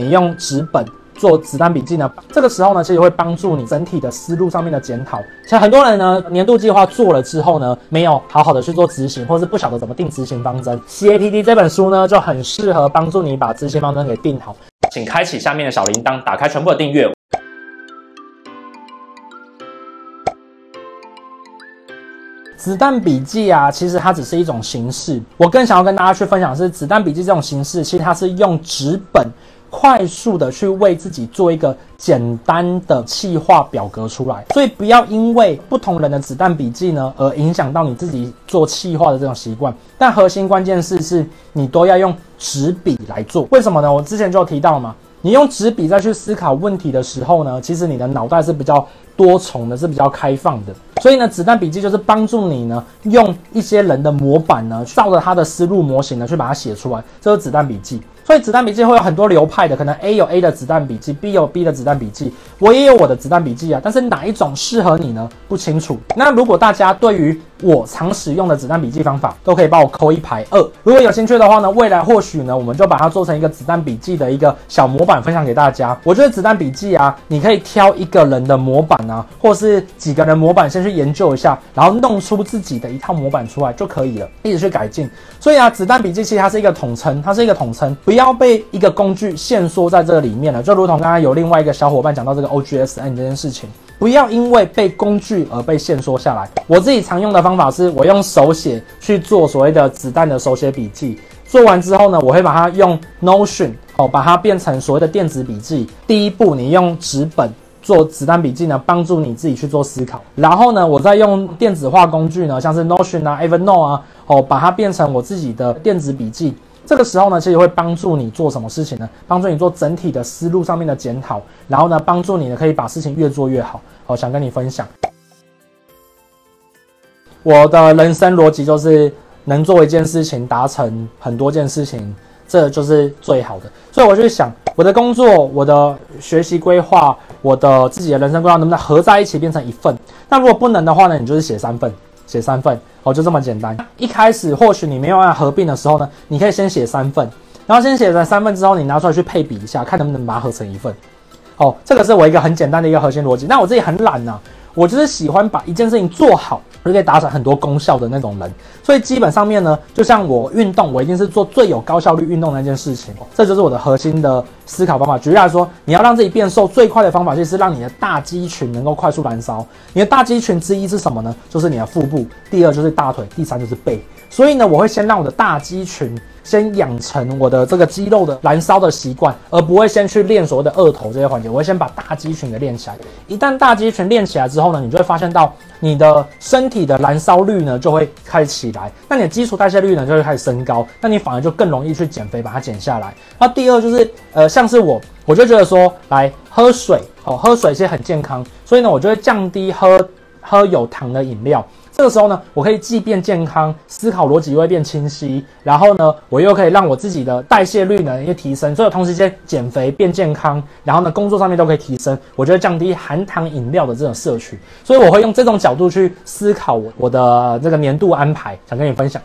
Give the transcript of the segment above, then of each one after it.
你用纸本。做子弹笔记呢，这个时候呢，其实会帮助你整体的思路上面的检讨。像很多人呢，年度计划做了之后呢，没有好好的去做执行，或是不晓得怎么定执行方针。CAPD 这本书呢，就很适合帮助你把执行方针给定好。请开启下面的小铃铛，打开全部的订阅。子弹笔记啊，其实它只是一种形式。我更想要跟大家去分享的是，子弹笔记这种形式，其实它是用纸本。快速的去为自己做一个简单的气化表格出来，所以不要因为不同人的子弹笔记呢，而影响到你自己做气化的这种习惯。但核心关键是，是你都要用纸笔来做。为什么呢？我之前就有提到嘛，你用纸笔再去思考问题的时候呢，其实你的脑袋是比较多重的，是比较开放的。所以呢，子弹笔记就是帮助你呢，用一些人的模板呢，照着他的思路模型呢，去把它写出来，这是子弹笔记。所以子弹笔记会有很多流派的，可能 A 有 A 的子弹笔记，B 有 B 的子弹笔记，我也有我的子弹笔记啊。但是哪一种适合你呢？不清楚。那如果大家对于我常使用的子弹笔记方法，都可以帮我扣一排二。如果有兴趣的话呢，未来或许呢，我们就把它做成一个子弹笔记的一个小模板，分享给大家。我觉得子弹笔记啊，你可以挑一个人的模板啊，或是几个人模板，先去研究一下，然后弄出自己的一套模板出来就可以了，一直去改进。所以啊，子弹笔记其实它是一个统称，它是一个统称，不要。被一个工具限缩在这个里面了，就如同刚刚有另外一个小伙伴讲到这个 OGSN 这件事情，不要因为被工具而被限缩下来。我自己常用的方法是我用手写去做所谓的子弹的手写笔记，做完之后呢，我会把它用 Notion 哦，把它变成所谓的电子笔记。第一步，你用纸本做子弹笔记呢，帮助你自己去做思考。然后呢，我再用电子化工具呢，像是 Notion 啊、Evernote 啊，哦，把它变成我自己的电子笔记。这个时候呢，其实会帮助你做什么事情呢？帮助你做整体的思路上面的检讨，然后呢，帮助你呢可以把事情越做越好。好想跟你分享，我的人生逻辑就是能做一件事情达成很多件事情，这就是最好的。所以我就想，我的工作、我的学习规划、我的自己的人生规划，能不能合在一起变成一份？那如果不能的话呢，你就是写三份。写三份哦，就这么简单。一开始或许你没有办法合并的时候呢，你可以先写三份，然后先写了三份之后，你拿出来去配比一下，看能不能把它合成一份。哦，这个是我一个很简单的一个核心逻辑。那我自己很懒呢、我就是喜欢把一件事情做好，就可以达成很多功效的那种人。所以基本上面呢，就像我运动，我一定是做最有高效率运动的那件事情。这就是我的核心的思考方法。举例来说，你要让自己变瘦，最快的方法就是让你的大肌群能够快速燃烧。你的大肌群之一是什么呢？就是你的腹部。第二就是大腿，第三就是背。所以呢，我会先让我的大肌群。先养成我的这个肌肉的燃烧的习惯，而不会先去练所谓的二头这些环节。我会先把大肌群给练起来。一旦大肌群练起来之后呢，你就会发现到你的身体的燃烧率呢就会开始起来，那你的基础代谢率呢就会开始升高，那你反而就更容易去减肥，把它减下来。那第二就是呃，像是我，我就觉得说，来喝水哦，喝水其实很健康，所以呢，我就会降低喝喝有糖的饮料。这个时候呢，我可以既变健康，思考逻辑又会变清晰，然后呢，我又可以让我自己的代谢率呢也提升，所以同时间减肥变健康，然后呢，工作上面都可以提升，我觉得降低含糖饮料的这种摄取，所以我会用这种角度去思考我我的这个年度安排，想跟你分享。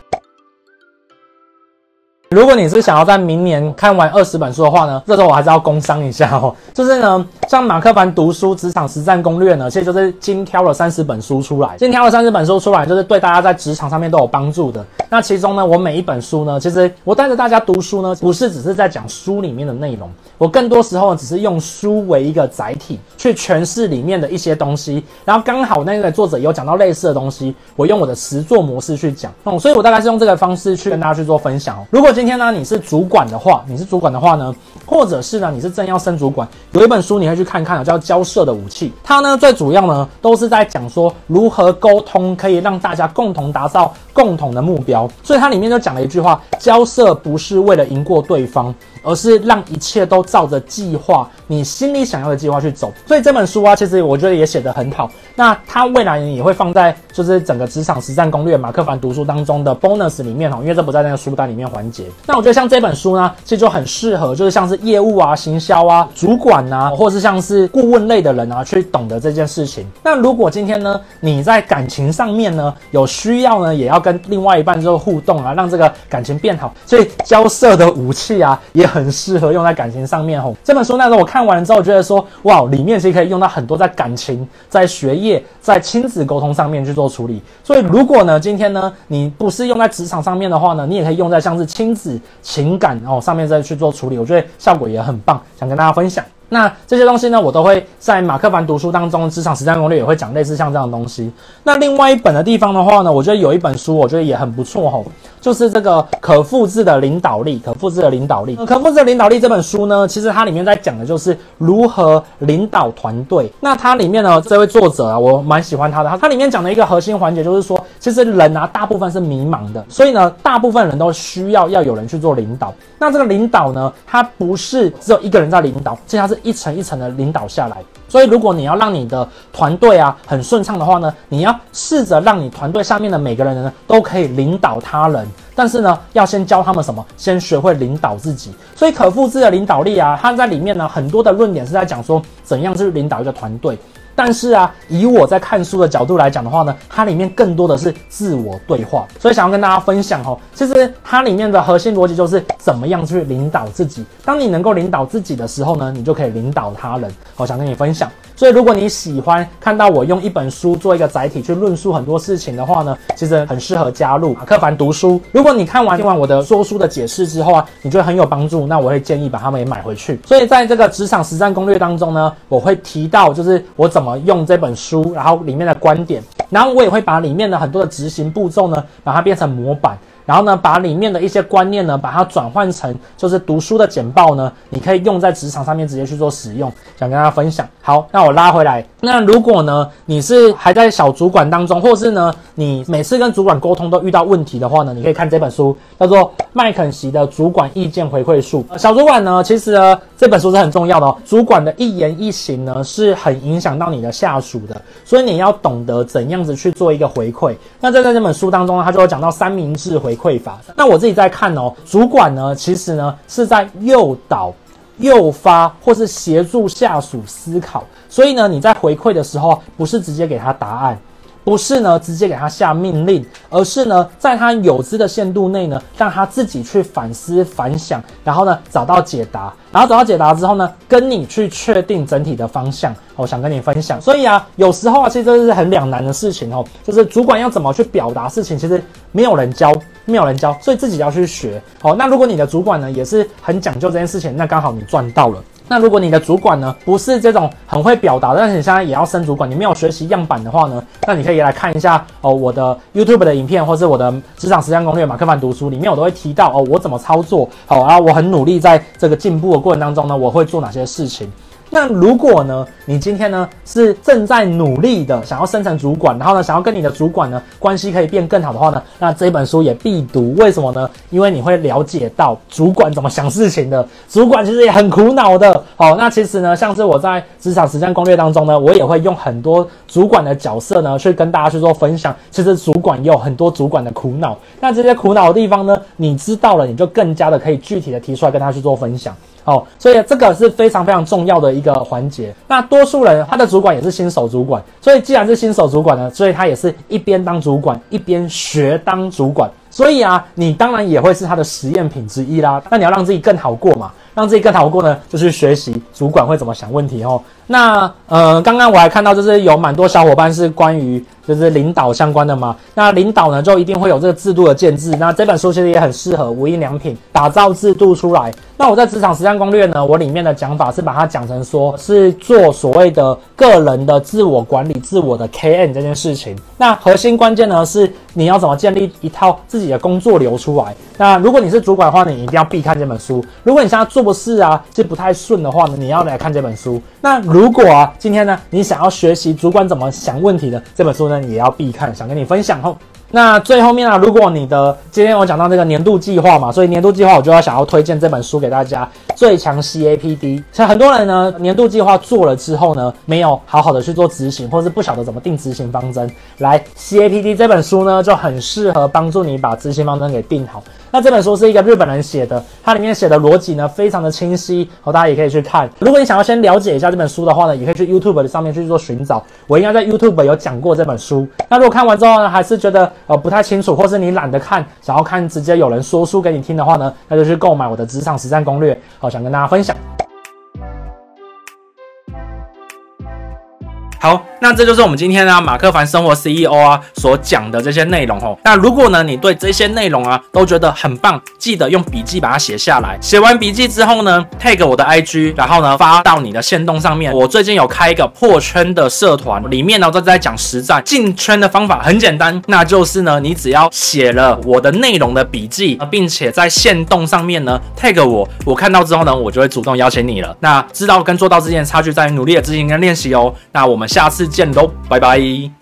如果你是想要在明年看完二十本书的话呢，这时候我还是要工商一下哦。就是呢，像马克凡读书职场实战攻略呢，其实就是精挑了三十本书出来，精挑了三十本书出来，就是对大家在职场上面都有帮助的。那其中呢，我每一本书呢，其实我带着大家读书呢，不是只是在讲书里面的内容，我更多时候，只是用书为一个载体去诠释里面的一些东西。然后刚好那个作者有讲到类似的东西，我用我的实作模式去讲。嗯，所以我大概是用这个方式去跟大家去做分享哦。如果今天呢，你是主管的话，你是主管的话呢，或者是呢，你是正要升主管，有一本书你可以去看看，叫《交涉的武器》。它呢，最主要呢，都是在讲说如何沟通可以让大家共同达到共同的目标。所以它里面就讲了一句话：交涉不是为了赢过对方。而是让一切都照着计划，你心里想要的计划去走。所以这本书啊，其实我觉得也写得很好。那它未来也会放在就是整个职场实战攻略马克凡读书当中的 bonus 里面哦，因为这不在那个书单里面环节。那我觉得像这本书呢，其实就很适合，就是像是业务啊、行销啊、主管啊，或是像是顾问类的人啊，去懂得这件事情。那如果今天呢，你在感情上面呢有需要呢，也要跟另外一半做互动啊，让这个感情变好。所以交涉的武器啊，也很适合用在感情上面吼。这本书那时候我看完了之后，觉得说哇，里面其实可以用到很多在感情、在学业、在亲子沟通上面去做处理。所以如果呢，今天呢，你不是用在职场上面的话呢，你也可以用在像是亲子、情感哦上面再去做处理，我觉得效果也很棒，想跟大家分享。那这些东西呢，我都会在马克凡读书当中，职场实战攻略也会讲类似像这样的东西。那另外一本的地方的话呢，我觉得有一本书，我觉得也很不错吼，就是这个可复制的领导力，可复制的领导力。可复制的领导力这本书呢，其实它里面在讲的就是如何领导团队。那它里面呢，这位作者啊，我蛮喜欢他的，它里面讲的一个核心环节就是说，其实人啊，大部分是迷茫的，所以呢，大部分人都需要要有人去做领导。那这个领导呢，他不是只有一个人在领导，其实他是一层一层的领导下来，所以如果你要让你的团队啊很顺畅的话呢，你要试着让你团队下面的每个人呢都可以领导他人，但是呢要先教他们什么？先学会领导自己。所以可复制的领导力啊，它在里面呢很多的论点是在讲说怎样去领导一个团队。但是啊，以我在看书的角度来讲的话呢，它里面更多的是自我对话，所以想要跟大家分享哦，其实它里面的核心逻辑就是怎么样去领导自己。当你能够领导自己的时候呢，你就可以领导他人。我想跟你分享。所以如果你喜欢看到我用一本书做一个载体去论述很多事情的话呢，其实很适合加入马克凡读书。如果你看完听完我的说书的解释之后啊，你觉得很有帮助，那我会建议把它们也买回去。所以在这个职场实战攻略当中呢，我会提到就是我怎么用这本书，然后里面的观点，然后我也会把里面的很多的执行步骤呢，把它变成模板。然后呢，把里面的一些观念呢，把它转换成就是读书的简报呢，你可以用在职场上面直接去做使用，想跟大家分享。好，那我拉回来。那如果呢，你是还在小主管当中，或是呢，你每次跟主管沟通都遇到问题的话呢，你可以看这本书，叫做麦肯锡的主管意见回馈术。小主管呢，其实呢，这本书是很重要的哦。主管的一言一行呢，是很影响到你的下属的，所以你要懂得怎样子去做一个回馈。那在在这本书当中呢，他就会讲到三明治回馈法。那我自己在看哦，主管呢，其实呢是在诱导、诱发或是协助下属思考，所以呢，你在回馈的时候，不是直接给他答案。不是呢，直接给他下命令，而是呢，在他有知的限度内呢，让他自己去反思反想，然后呢，找到解答，然后找到解答之后呢，跟你去确定整体的方向。我想跟你分享，所以啊，有时候啊，其实这是很两难的事情哦，就是主管要怎么去表达事情，其实没有人教，没有人教，所以自己要去学。好，那如果你的主管呢，也是很讲究这件事情，那刚好你赚到了。那如果你的主管呢，不是这种很会表达，但是你现在也要升主管，你没有学习样板的话呢，那你可以来看一下哦，我的 YouTube 的影片，或是我的职场实战攻略马克曼读书里面，我都会提到哦，我怎么操作，好，然后我很努力在这个进步的过程当中呢，我会做哪些事情。那如果呢，你今天呢是正在努力的想要升成主管，然后呢想要跟你的主管呢关系可以变更好的话呢，那这本书也必读。为什么呢？因为你会了解到主管怎么想事情的，主管其实也很苦恼的。好，那其实呢，像是我在职场实战攻略当中呢，我也会用很多主管的角色呢去跟大家去做分享。其实主管也有很多主管的苦恼，那这些苦恼的地方呢，你知道了，你就更加的可以具体的提出来跟他去做分享。哦，所以这个是非常非常重要的一个环节。那多数人他的主管也是新手主管，所以既然是新手主管呢，所以他也是一边当主管一边学当主管。所以啊，你当然也会是他的实验品之一啦。那你要让自己更好过嘛，让自己更好过呢，就去学习主管会怎么想问题哦。那呃，刚刚我还看到就是有蛮多小伙伴是关于就是领导相关的嘛。那领导呢，就一定会有这个制度的建制。那这本书其实也很适合无印良品打造制度出来。那我在职场实战攻略呢，我里面的讲法是把它讲成说是做所谓的个人的自我管理、自我的 KN 这件事情。那核心关键呢是你要怎么建立一套自己的工作流出来。那如果你是主管的话，你一定要必看这本书。如果你现在做事啊是不太顺的话呢，你要来看这本书。那如果啊今天呢你想要学习主管怎么想问题的这本书呢，也要必看，想跟你分享哦。那最后面啊，如果你的今天我讲到这个年度计划嘛，所以年度计划我就要想要推荐这本书给大家，《最强 CAPD》。像很多人呢，年度计划做了之后呢，没有好好的去做执行，或是不晓得怎么定执行方针。来，《CAPD》这本书呢，就很适合帮助你把执行方针给定好。那这本书是一个日本人写的，它里面写的逻辑呢非常的清晰，哦，大家也可以去看。如果你想要先了解一下这本书的话呢，也可以去 YouTube 的上面去做寻找，我应该在 YouTube 有讲过这本书。那如果看完之后呢，还是觉得呃不太清楚，或是你懒得看，想要看直接有人说书给你听的话呢，那就去购买我的职场实战攻略，好，想跟大家分享。好，那这就是我们今天呢马克凡生活 CEO 啊所讲的这些内容哦。那如果呢你对这些内容啊都觉得很棒，记得用笔记把它写下来。写完笔记之后呢，tag 我的 IG，然后呢发到你的线动上面。我最近有开一个破圈的社团，里面呢都在讲实战进圈的方法，很简单，那就是呢你只要写了我的内容的笔记，并且在线动上面呢 tag 我，我看到之后呢我就会主动邀请你了。那知道跟做到之间的差距在于努力的执行跟练习哦。那我们。下次见喽，拜拜。